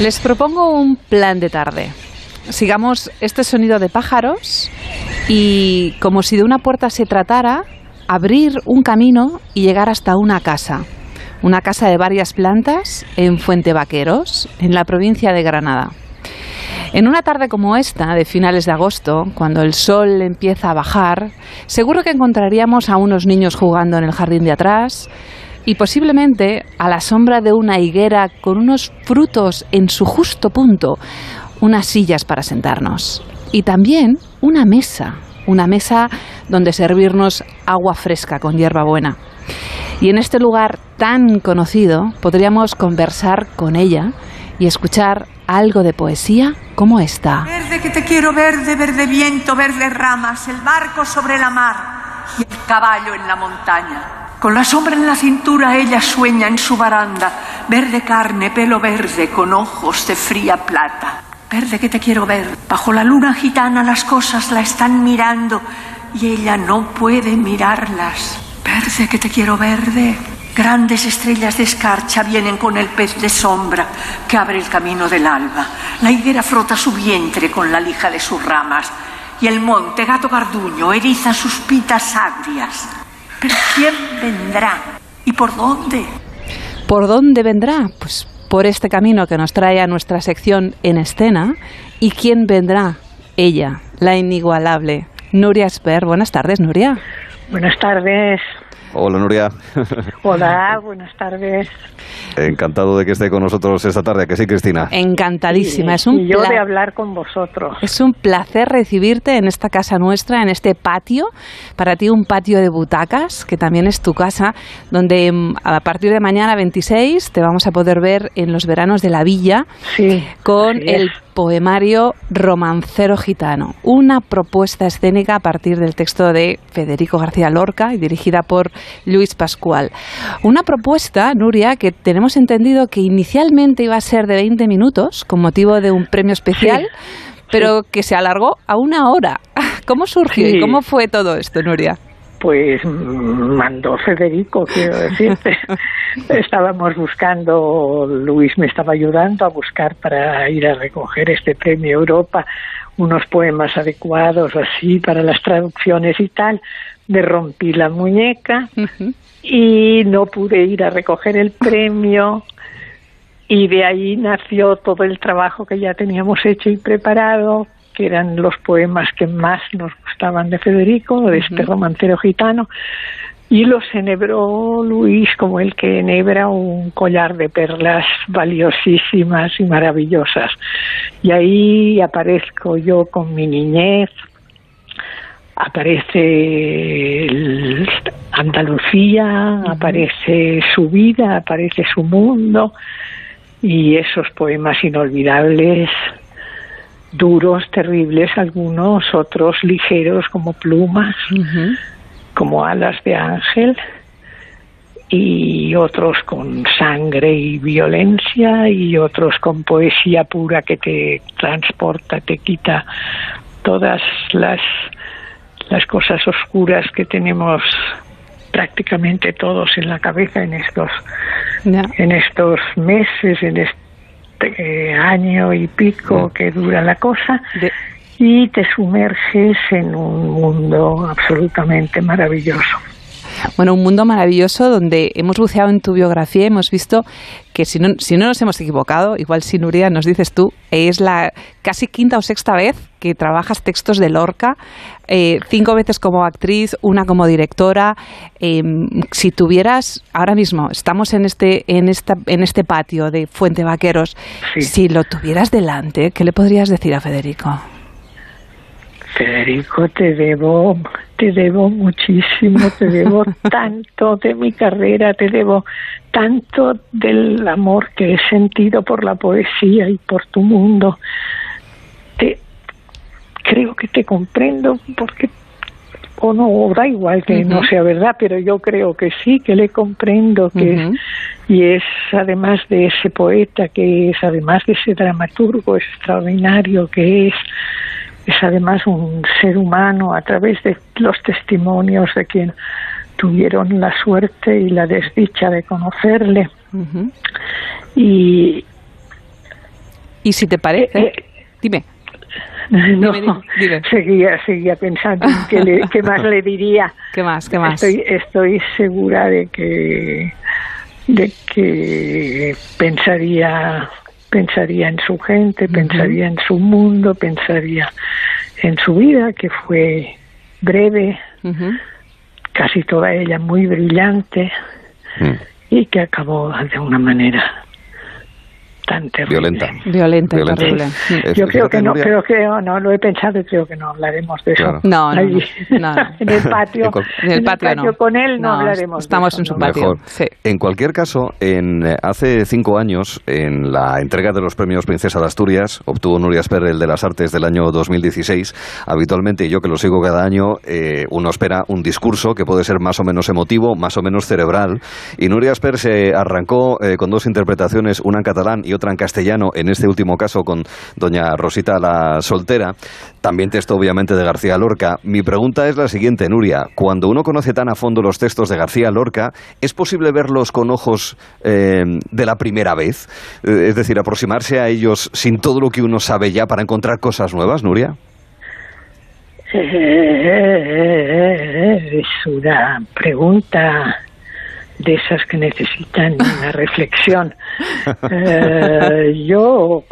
Les propongo un plan de tarde. Sigamos este sonido de pájaros y, como si de una puerta se tratara, abrir un camino y llegar hasta una casa. Una casa de varias plantas en Fuente Vaqueros, en la provincia de Granada. En una tarde como esta, de finales de agosto, cuando el sol empieza a bajar, seguro que encontraríamos a unos niños jugando en el jardín de atrás, y posiblemente a la sombra de una higuera con unos frutos en su justo punto, unas sillas para sentarnos y también una mesa, una mesa donde servirnos agua fresca con hierba buena. Y en este lugar tan conocido podríamos conversar con ella y escuchar algo de poesía como esta. Verde que te quiero verde, verde viento, verde ramas, el barco sobre la mar y el caballo en la montaña. Con la sombra en la cintura ella sueña en su baranda, verde carne, pelo verde, con ojos de fría plata. Verde que te quiero ver. Bajo la luna gitana las cosas la están mirando y ella no puede mirarlas. Verde que te quiero verde. Grandes estrellas de escarcha vienen con el pez de sombra que abre el camino del alba. La higuera frota su vientre con la lija de sus ramas y el monte gato garduño eriza sus pitas agrias. Pero ¿quién vendrá? ¿Y por dónde? ¿Por dónde vendrá? Pues por este camino que nos trae a nuestra sección en escena. ¿Y quién vendrá? Ella, la inigualable. Nuria Esper. Buenas tardes, Nuria. Buenas tardes. Hola, Nuria. Hola, buenas tardes. Encantado de que esté con nosotros esta tarde, que sí, Cristina. Encantadísima. es un y yo de hablar con vosotros. Es un placer recibirte en esta casa nuestra, en este patio. Para ti un patio de butacas, que también es tu casa, donde mm, a partir de mañana 26 te vamos a poder ver en los veranos de la villa sí, con el poemario Romancero Gitano, una propuesta escénica a partir del texto de Federico García Lorca y dirigida por Luis Pascual. Una propuesta, Nuria, que tenemos entendido que inicialmente iba a ser de 20 minutos con motivo de un premio especial. pero que se alargó a una hora. ¿Cómo surgió y cómo fue todo esto, Nuria? Pues mandó Federico, quiero decirte. Estábamos buscando, Luis me estaba ayudando a buscar para ir a recoger este premio Europa unos poemas adecuados así para las traducciones y tal. Me rompí la muñeca y no pude ir a recoger el premio. Y de ahí nació todo el trabajo que ya teníamos hecho y preparado que eran los poemas que más nos gustaban de Federico, de este romancero gitano, y los enhebró Luis como el que enhebra un collar de perlas valiosísimas y maravillosas. Y ahí aparezco yo con mi niñez, aparece Andalucía, aparece su vida, aparece su mundo y esos poemas inolvidables duros, terribles, algunos, otros ligeros como plumas, como alas de ángel, y otros con sangre y violencia, y otros con poesía pura que te transporta, te quita todas las, las cosas oscuras que tenemos prácticamente todos en la cabeza en estos en estos meses en este año y pico que dura la cosa y te sumerges en un mundo absolutamente maravilloso. Bueno, un mundo maravilloso donde hemos buceado en tu biografía hemos visto que si no, si no nos hemos equivocado, igual si Nuria nos dices tú, es la casi quinta o sexta vez que trabajas textos de Lorca, eh, cinco veces como actriz, una como directora. Em, si tuvieras, ahora mismo estamos en este, en esta, en este patio de Fuente Vaqueros, si lo tuvieras delante, ¿qué le podrías decir a Federico? Federico, te debo, te debo muchísimo, te debo tanto de mi carrera, te debo tanto del amor que he sentido por la poesía y por tu mundo. Te, creo que te comprendo porque o no, da igual que no sea verdad, pero yo creo que sí, que le comprendo, que y es además de ese poeta, que es además de ese dramaturgo extraordinario que es, es además un ser humano a través de los testimonios de quien tuvieron la suerte y la desdicha de conocerle. Y Y si te parece, Eh, dime. No, Dime, seguía, seguía pensando en qué, le- qué más le diría. ¿Qué más? ¿Qué más? Estoy, estoy segura de que de que pensaría pensaría en su gente, pensaría en su mundo, pensaría en su vida que fue breve, casi toda ella muy brillante Mm. y que acabó de una manera tan terrible. Violenta. Violenta Violenta. terrible. Sí. Es- Yo creo que no, creo que no, no lo he pensado y creo que no hablaremos de eso. Claro. No, no, no, no. en el patio, En el patio no. con él no, No, hablaremos. de estamos eso, en su no. patio. Mejor. sí. En cualquier caso, en, eh, hace cinco años, en la entrega de los premios Princesa de Asturias, obtuvo Nuria Esper el de las Artes del año 2016. Habitualmente, y yo que lo sigo cada año, eh, uno espera un discurso que puede ser más o menos emotivo, más o menos cerebral. Y Nuria Esper se arrancó eh, con dos interpretaciones, una en catalán y otra en castellano, en este último caso con doña Rosita la Soltera. También texto, obviamente, de García Lorca. Mi pregunta es la siguiente, Nuria. Cuando uno conoce tan a fondo los textos de García Lorca, ¿es posible verlos con ojos eh, de la primera vez? Eh, es decir, aproximarse a ellos sin todo lo que uno sabe ya para encontrar cosas nuevas, Nuria. Es una pregunta de esas que necesitan una reflexión. Eh, yo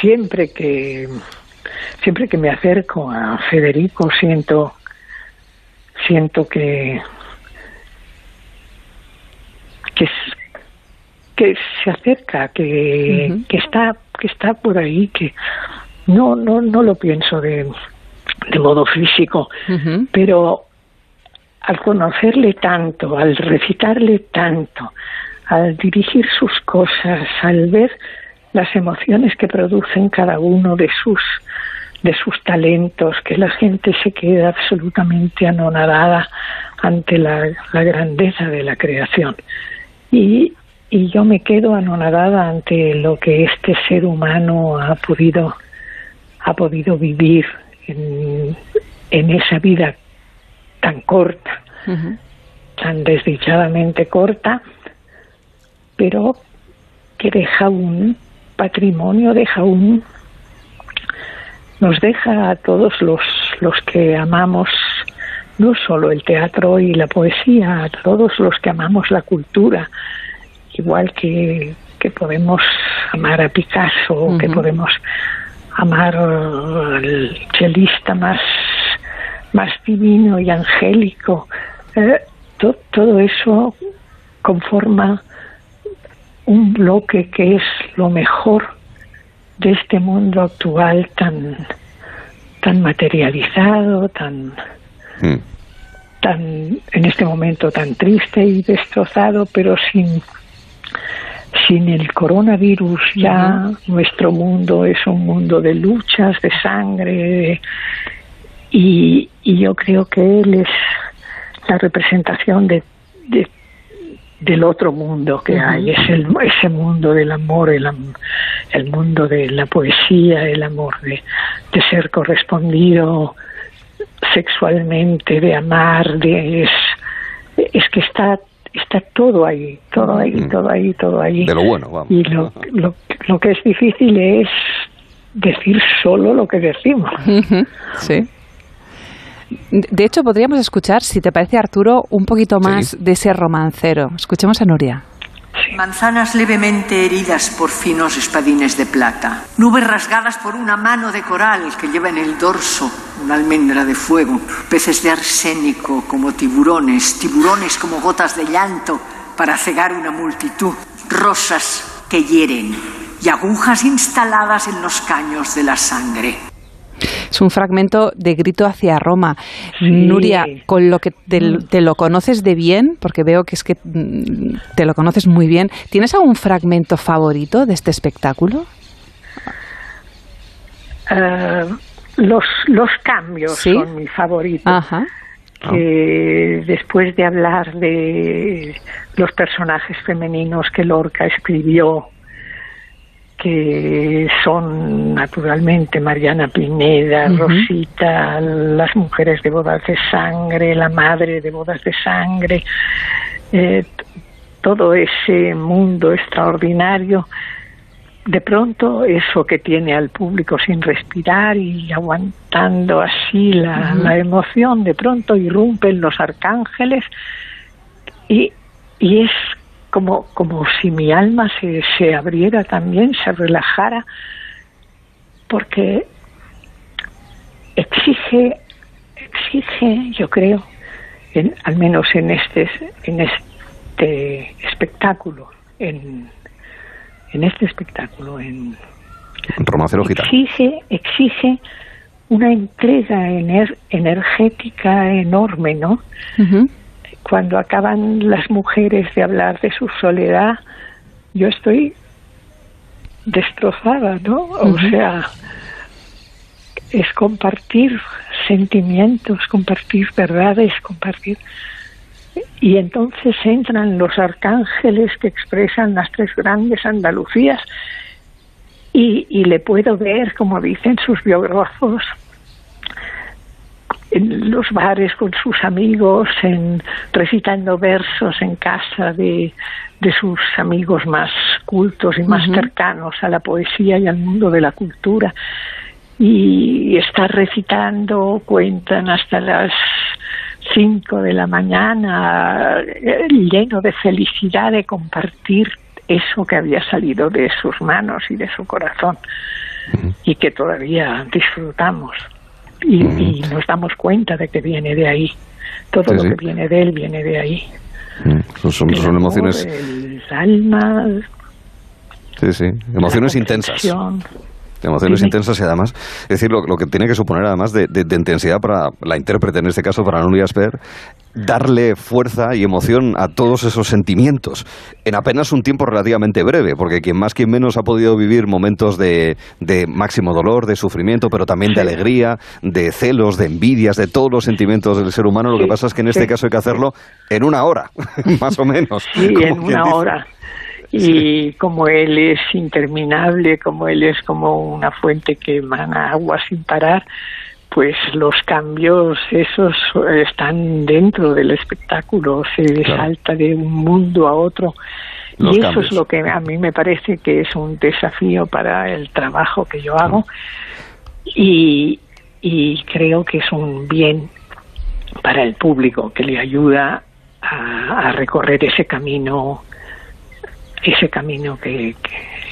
siempre que siempre que me acerco a Federico siento siento que que se acerca, que, que está que está por ahí, que no no no lo pienso de de modo físico, pero al conocerle tanto, al recitarle tanto, al dirigir sus cosas, al ver las emociones que producen cada uno de sus de sus talentos, que la gente se queda absolutamente anonadada ante la, grandeza de la creación. Y, y yo me quedo anonadada ante lo que este ser humano ha podido ha podido vivir en, en esa vida tan corta, Tan desdichadamente corta, pero que deja un patrimonio, deja un nos deja a todos los los que amamos no solo el teatro y la poesía, a todos los que amamos la cultura, igual que, que podemos amar a Picasso, que Ujú. podemos amar al chelista más, más divino y angélico. Eh, to- todo eso conforma un bloque que es lo mejor de este mundo actual tan tan materializado, tan Mm. tan en este momento tan triste y destrozado, pero sin sin el coronavirus ya nuestro mundo es un mundo de luchas, de sangre, de- y, y yo creo que él es la representación de, de- del otro mundo que hay, es el, ese mundo del amor, el, am- el mundo de la poesía, el amor de, de ser correspondido sexualmente, de amar, de es, es que está está todo ahí, todo ahí, Mm. todo ahí, todo ahí. De lo bueno, vamos. Y lo, lo, lo que es difícil es decir solo lo que decimos. Sí. De hecho, podríamos escuchar, si te parece, Arturo, un poquito más Sí. de ese romancero. Escuchemos a Nuria. Manzanas levemente heridas por finos espadines de plata. Nubes rasgadas por una mano de coral que lleva en el dorso una almendra de fuego. Peces de arsénico como tiburones. Tiburones como gotas de llanto para cegar una multitud. Rosas que hieren y agujas instaladas en los caños de la sangre. Es un fragmento de Grito hacia Roma. Sí. Nuria, con lo que te, te lo conoces de bien, porque veo que es que mm, te lo conoces muy bien, ¿tienes algún fragmento favorito de este espectáculo? Eh, los, los cambios Sí. son mi favorito. Ajá. que después de hablar de los personajes femeninos que Lorca escribió, que son naturalmente Mariana Pineda. Rosita, las mujeres de bodas de sangre, la madre de bodas de sangre, eh, todo ese mundo extraordinario, de pronto eso que tiene al público sin respirar y aguantando así la, la emoción, de pronto irrumpen los arcángeles y, y es como, como si mi alma se, se abriera también, se relajara, porque exige, exige, yo creo, en, al menos en este, en este espectáculo, en, en este espectáculo, en, Romacero exige, exige una entrega ener, energética enorme, ¿no? Cuando acaban las mujeres de hablar de su soledad, yo estoy destrozada, ¿no? O sea, es compartir sentimientos, compartir verdades, compartir... Y entonces entran los arcángeles que expresan las tres grandes Andalucías y, y le puedo ver, como dicen sus biógrafos, en los bares con sus amigos, en recitando versos en casa de, de sus amigos más cultos y más cercanos a la poesía y al mundo de la cultura. Y está recitando, cuentan hasta las cinco de la mañana, eh, lleno de felicidad de compartir eso que había salido de sus manos y de su corazón y que todavía disfrutamos y, nos damos cuenta de que viene de ahí. Todo lo que viene de él viene de ahí. Son, son, emociones. El alma. Sí, sí. Emociones intensas emociones intensas y además, es decir, lo, que tiene que suponer además de, intensidad para la intérprete, en este caso para Nuria Asper, darle fuerza y emoción a todos esos sentimientos en apenas un tiempo relativamente breve, porque quien más, quien menos ha podido vivir momentos de, máximo dolor, de sufrimiento, pero también de alegría, de celos, de envidias, de todos los sentimientos del ser humano. Lo que pasa es que en este caso hay que hacerlo en una hora, más o menos. Sí, en una hora y como él es interminable, como él es como una fuente que emana agua sin parar, pues los cambios esos están dentro del espectáculo, se salta de un mundo a otro. y eso es lo que a mí me parece que es un desafío para el trabajo que yo hago. Y, y creo que es un bien para el público que le ayuda a, a recorrer ese camino ese camino que,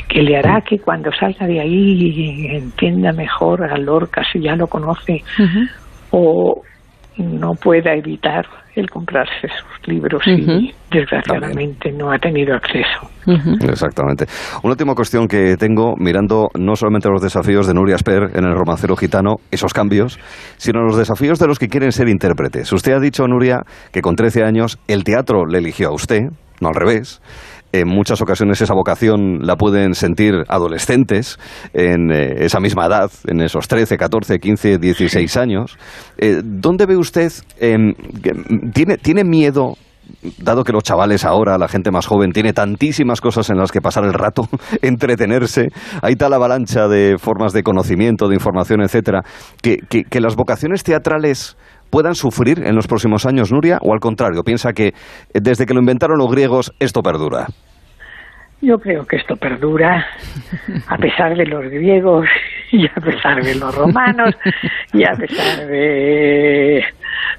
que, le hará que cuando salga de ahí entienda mejor a Lorca si ya lo conoce o no pueda evitar el comprarse sus libros y desgraciadamente no ha tenido acceso. Exactamente. Una última cuestión que tengo mirando no solamente los desafíos de Nuria Sper en el romancero gitano, esos cambios, sino los desafíos de los que quieren ser intérpretes. Usted ha dicho, Nuria, que con 13 años el teatro le eligió a usted, no al revés en muchas ocasiones esa vocación la pueden sentir adolescentes en eh, esa misma edad, en esos 13, 14, 15, 16 años. Eh, ¿Dónde ve usted, em, tiene, tiene miedo dado que los chavales ahora, la gente más joven, tiene tantísimas cosas en las que pasar el rato, entretenerse, hay tal avalancha de formas de conocimiento, de información, etcétera, que, que, las vocaciones teatrales puedan sufrir en los próximos años, Nuria, o al contrario, piensa que desde que lo inventaron los griegos esto perdura. Yo creo que esto perdura a pesar de los griegos y a pesar de los romanos y a pesar de,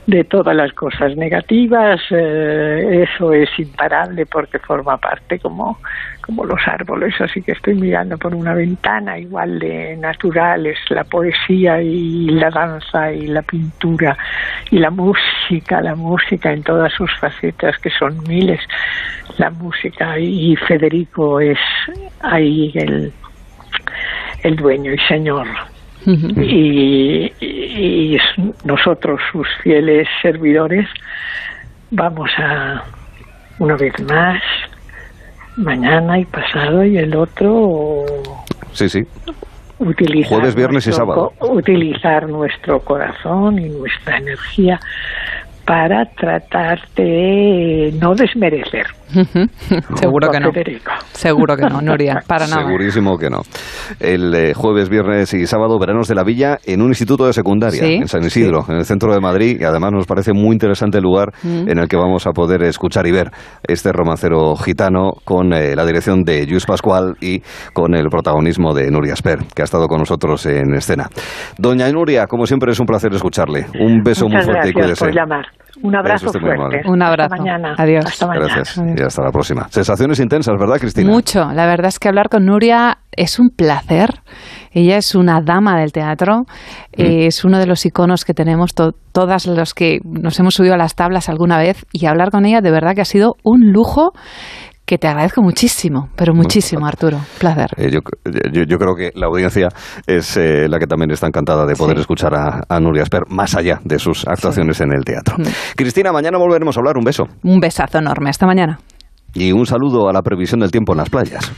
de todas las cosas negativas. Eh, eso es imparable porque forma parte como como los árboles, así que estoy mirando por una ventana igual de naturales, la poesía y la danza y la pintura y la música, la música en todas sus facetas, que son miles, la música y Federico es ahí el, el dueño y señor. Y, y nosotros, sus fieles servidores, vamos a, una vez más, mañana y pasado y el otro sí sí. utilizar jueves viernes y sábado. utilizar nuestro corazón y nuestra energía para tratar de no desmerecer Seguro que no. Seguro que no, Nuria, para nada. Segurísimo que no. El eh, jueves, viernes y sábado, veranos de la villa en un instituto de secundaria, en San Isidro, en el centro de Madrid, y además nos parece muy interesante el lugar mm. en el que vamos a poder escuchar y ver este romancero gitano con eh, la dirección de Luis Pascual y con el protagonismo de Nuria Sper, que ha estado con nosotros en escena. Doña Nuria, como siempre es un placer escucharle. Un beso muy fuerte y cuídese. Por llamar. Un abrazo fuerte. Un abrazo. Hasta mañana. Adiós. Hasta mañana. Gracias. Y hasta la próxima. Sensaciones intensas, ¿verdad, Cristina? Mucho. La verdad es que hablar con Nuria es un placer. Ella es una dama del teatro. Mm. es uno de los iconos que tenemos todas los que nos hemos subido a las tablas alguna vez. Y hablar con ella de verdad que ha sido un lujo que te agradezco muchísimo, pero muchísimo, Arturo. Placer. Eh, yo, yo, creo que la audiencia es eh, la que también está encantada de poder escuchar a, Nuria Esper más allá de sus actuaciones en el teatro. Mm. Cristina, mañana volveremos a hablar. Un beso. Un besazo enorme. Hasta mañana. Y un saludo a la previsión del tiempo en las playas.